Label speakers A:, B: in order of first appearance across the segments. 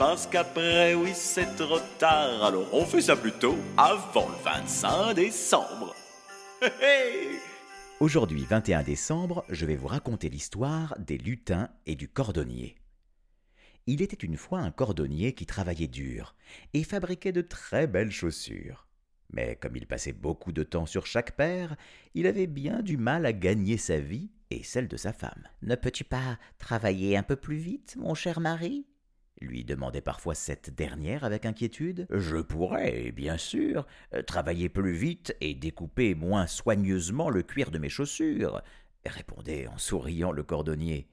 A: Parce qu'après, oui, c'est trop tard. Alors on fait ça plutôt avant le 25 décembre.
B: Aujourd'hui 21 décembre, je vais vous raconter l'histoire des lutins et du cordonnier. Il était une fois un cordonnier qui travaillait dur et fabriquait de très belles chaussures. Mais comme il passait beaucoup de temps sur chaque paire, il avait bien du mal à gagner sa vie et celle de sa femme. Ne peux-tu pas travailler un peu plus vite, mon cher mari? Lui demandait parfois cette dernière avec inquiétude. Je pourrais, bien sûr, travailler plus vite et découper moins soigneusement le cuir de mes chaussures, répondait en souriant le cordonnier.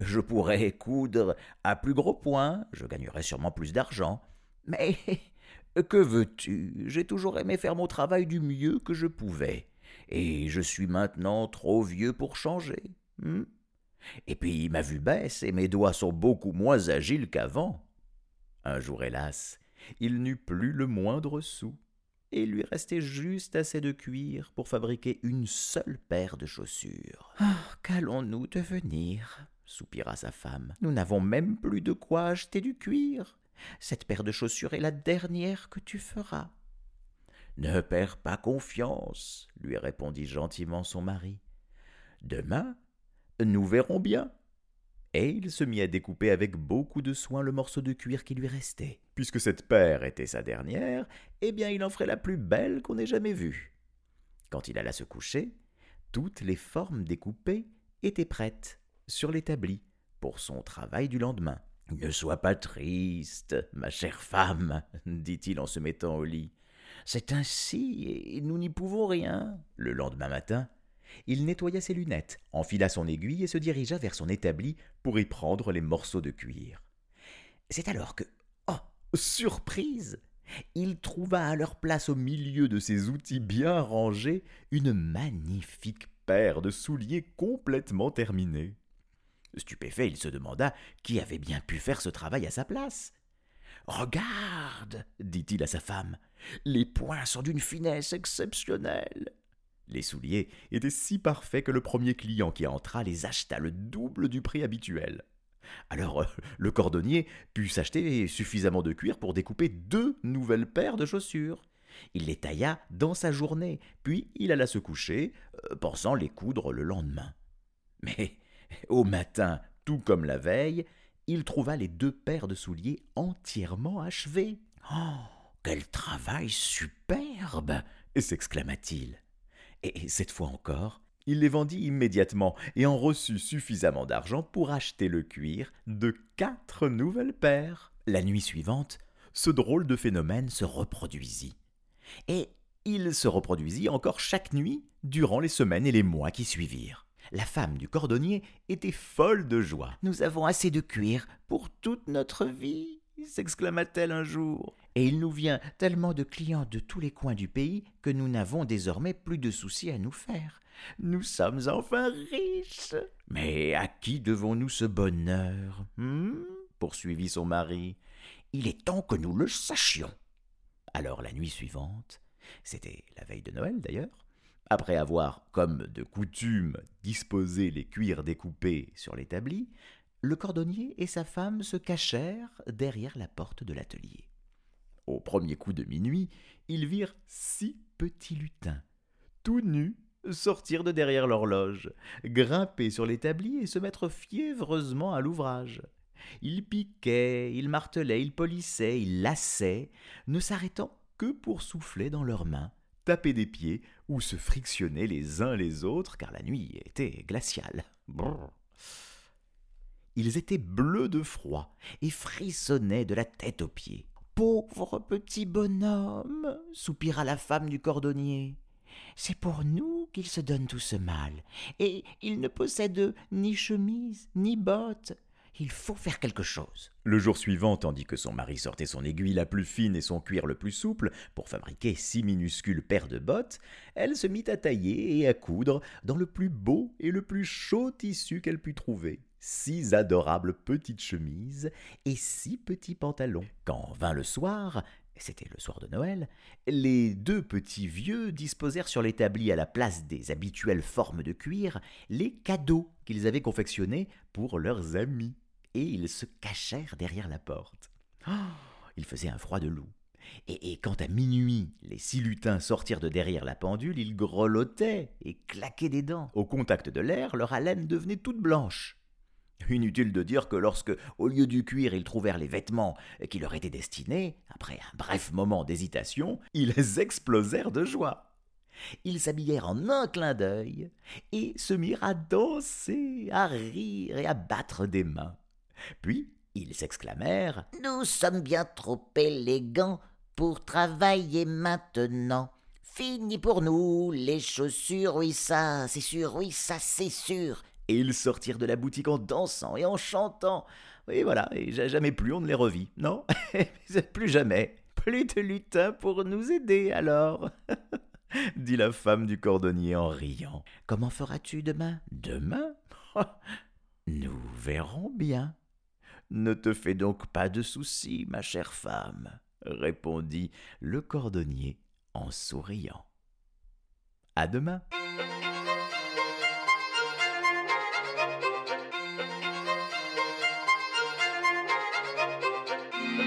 B: Je pourrais coudre à plus gros point, je gagnerais sûrement plus d'argent. Mais que veux-tu? J'ai toujours aimé faire mon travail du mieux que je pouvais, et je suis maintenant trop vieux pour changer. Hmm? Et puis ma vue baisse et mes doigts sont beaucoup moins agiles qu'avant. Un jour, hélas, il n'eut plus le moindre sou, et il lui restait juste assez de cuir pour fabriquer une seule paire de chaussures. Ah, qu'allons-nous devenir? soupira sa femme. Nous n'avons même plus de quoi acheter du cuir. Cette paire de chaussures est la dernière que tu feras. Ne perds pas confiance, lui répondit gentiment son mari. Demain, nous verrons bien. Et il se mit à découper avec beaucoup de soin le morceau de cuir qui lui restait. Puisque cette paire était sa dernière, eh bien il en ferait la plus belle qu'on ait jamais vue. Quand il alla se coucher, toutes les formes découpées étaient prêtes sur l'établi pour son travail du lendemain. Ne sois pas triste, ma chère femme, dit-il en se mettant au lit. C'est ainsi, et nous n'y pouvons rien. Le lendemain matin, il nettoya ses lunettes, enfila son aiguille et se dirigea vers son établi pour y prendre les morceaux de cuir. C'est alors que, oh, surprise il trouva à leur place au milieu de ses outils bien rangés une magnifique paire de souliers complètement terminés. Stupéfait, il se demanda qui avait bien pu faire ce travail à sa place. Regarde, dit-il à sa femme, les poings sont d'une finesse exceptionnelle. Les souliers étaient si parfaits que le premier client qui entra les acheta le double du prix habituel. Alors euh, le cordonnier put s'acheter suffisamment de cuir pour découper deux nouvelles paires de chaussures. Il les tailla dans sa journée, puis il alla se coucher, euh, pensant les coudre le lendemain. Mais au matin, tout comme la veille, il trouva les deux paires de souliers entièrement achevées. Oh. Quel travail superbe. s'exclama-t-il. Et cette fois encore, il les vendit immédiatement et en reçut suffisamment d'argent pour acheter le cuir de quatre nouvelles paires. La nuit suivante, ce drôle de phénomène se reproduisit. Et il se reproduisit encore chaque nuit durant les semaines et les mois qui suivirent. La femme du cordonnier était folle de joie. Nous avons assez de cuir pour toute notre vie, s'exclama-t-elle un jour. Et il nous vient tellement de clients de tous les coins du pays que nous n'avons désormais plus de soucis à nous faire. Nous sommes enfin riches. Mais à qui devons-nous ce bonheur hmm? poursuivit son mari. Il est temps que nous le sachions. Alors la nuit suivante, c'était la veille de Noël d'ailleurs, après avoir, comme de coutume, disposé les cuirs découpés sur l'établi, le cordonnier et sa femme se cachèrent derrière la porte de l'atelier. Au premier coup de minuit, ils virent six petits lutins, tout nus, sortir de derrière l'horloge, grimper sur l'établi et se mettre fiévreusement à l'ouvrage. Ils piquaient, ils martelaient, ils polissaient, ils lassaient, ne s'arrêtant que pour souffler dans leurs mains, taper des pieds ou se frictionner les uns les autres car la nuit était glaciale. Ils étaient bleus de froid et frissonnaient de la tête aux pieds. Pauvre petit bonhomme, soupira la femme du cordonnier. C'est pour nous qu'il se donne tout ce mal, et il ne possède ni chemise, ni bottes. Il faut faire quelque chose. Le jour suivant, tandis que son mari sortait son aiguille la plus fine et son cuir le plus souple pour fabriquer six minuscules paires de bottes, elle se mit à tailler et à coudre dans le plus beau et le plus chaud tissu qu'elle put trouver six adorables petites chemises et six petits pantalons. Quand vint le soir, c'était le soir de Noël, les deux petits vieux disposèrent sur l'établi à la place des habituelles formes de cuir les cadeaux qu'ils avaient confectionnés pour leurs amis, et ils se cachèrent derrière la porte. Il faisait un froid de loup. Et, et, quand à minuit les six lutins sortirent de derrière la pendule, ils grelottaient et claquaient des dents. Au contact de l'air, leur haleine devenait toute blanche. Inutile de dire que lorsque, au lieu du cuir, ils trouvèrent les vêtements qui leur étaient destinés, après un bref moment d'hésitation, ils explosèrent de joie. Ils s'habillèrent en un clin d'œil et se mirent à danser, à rire et à battre des mains. Puis ils s'exclamèrent
C: Nous sommes bien trop élégants pour travailler maintenant. Fini pour nous les chaussures, oui ça, c'est sûr, oui ça, c'est sûr
B: et ils sortirent de la boutique en dansant et en chantant. Et voilà, et jamais plus on ne les revit. Non, plus jamais. Plus de lutins pour nous aider alors. dit la femme du cordonnier en riant. Comment feras-tu demain Demain? Nous verrons bien. Ne te fais donc pas de soucis, ma chère femme, répondit le cordonnier en souriant. À demain.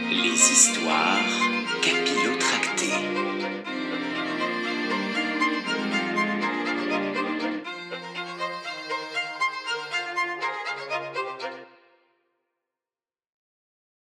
A: Les histoires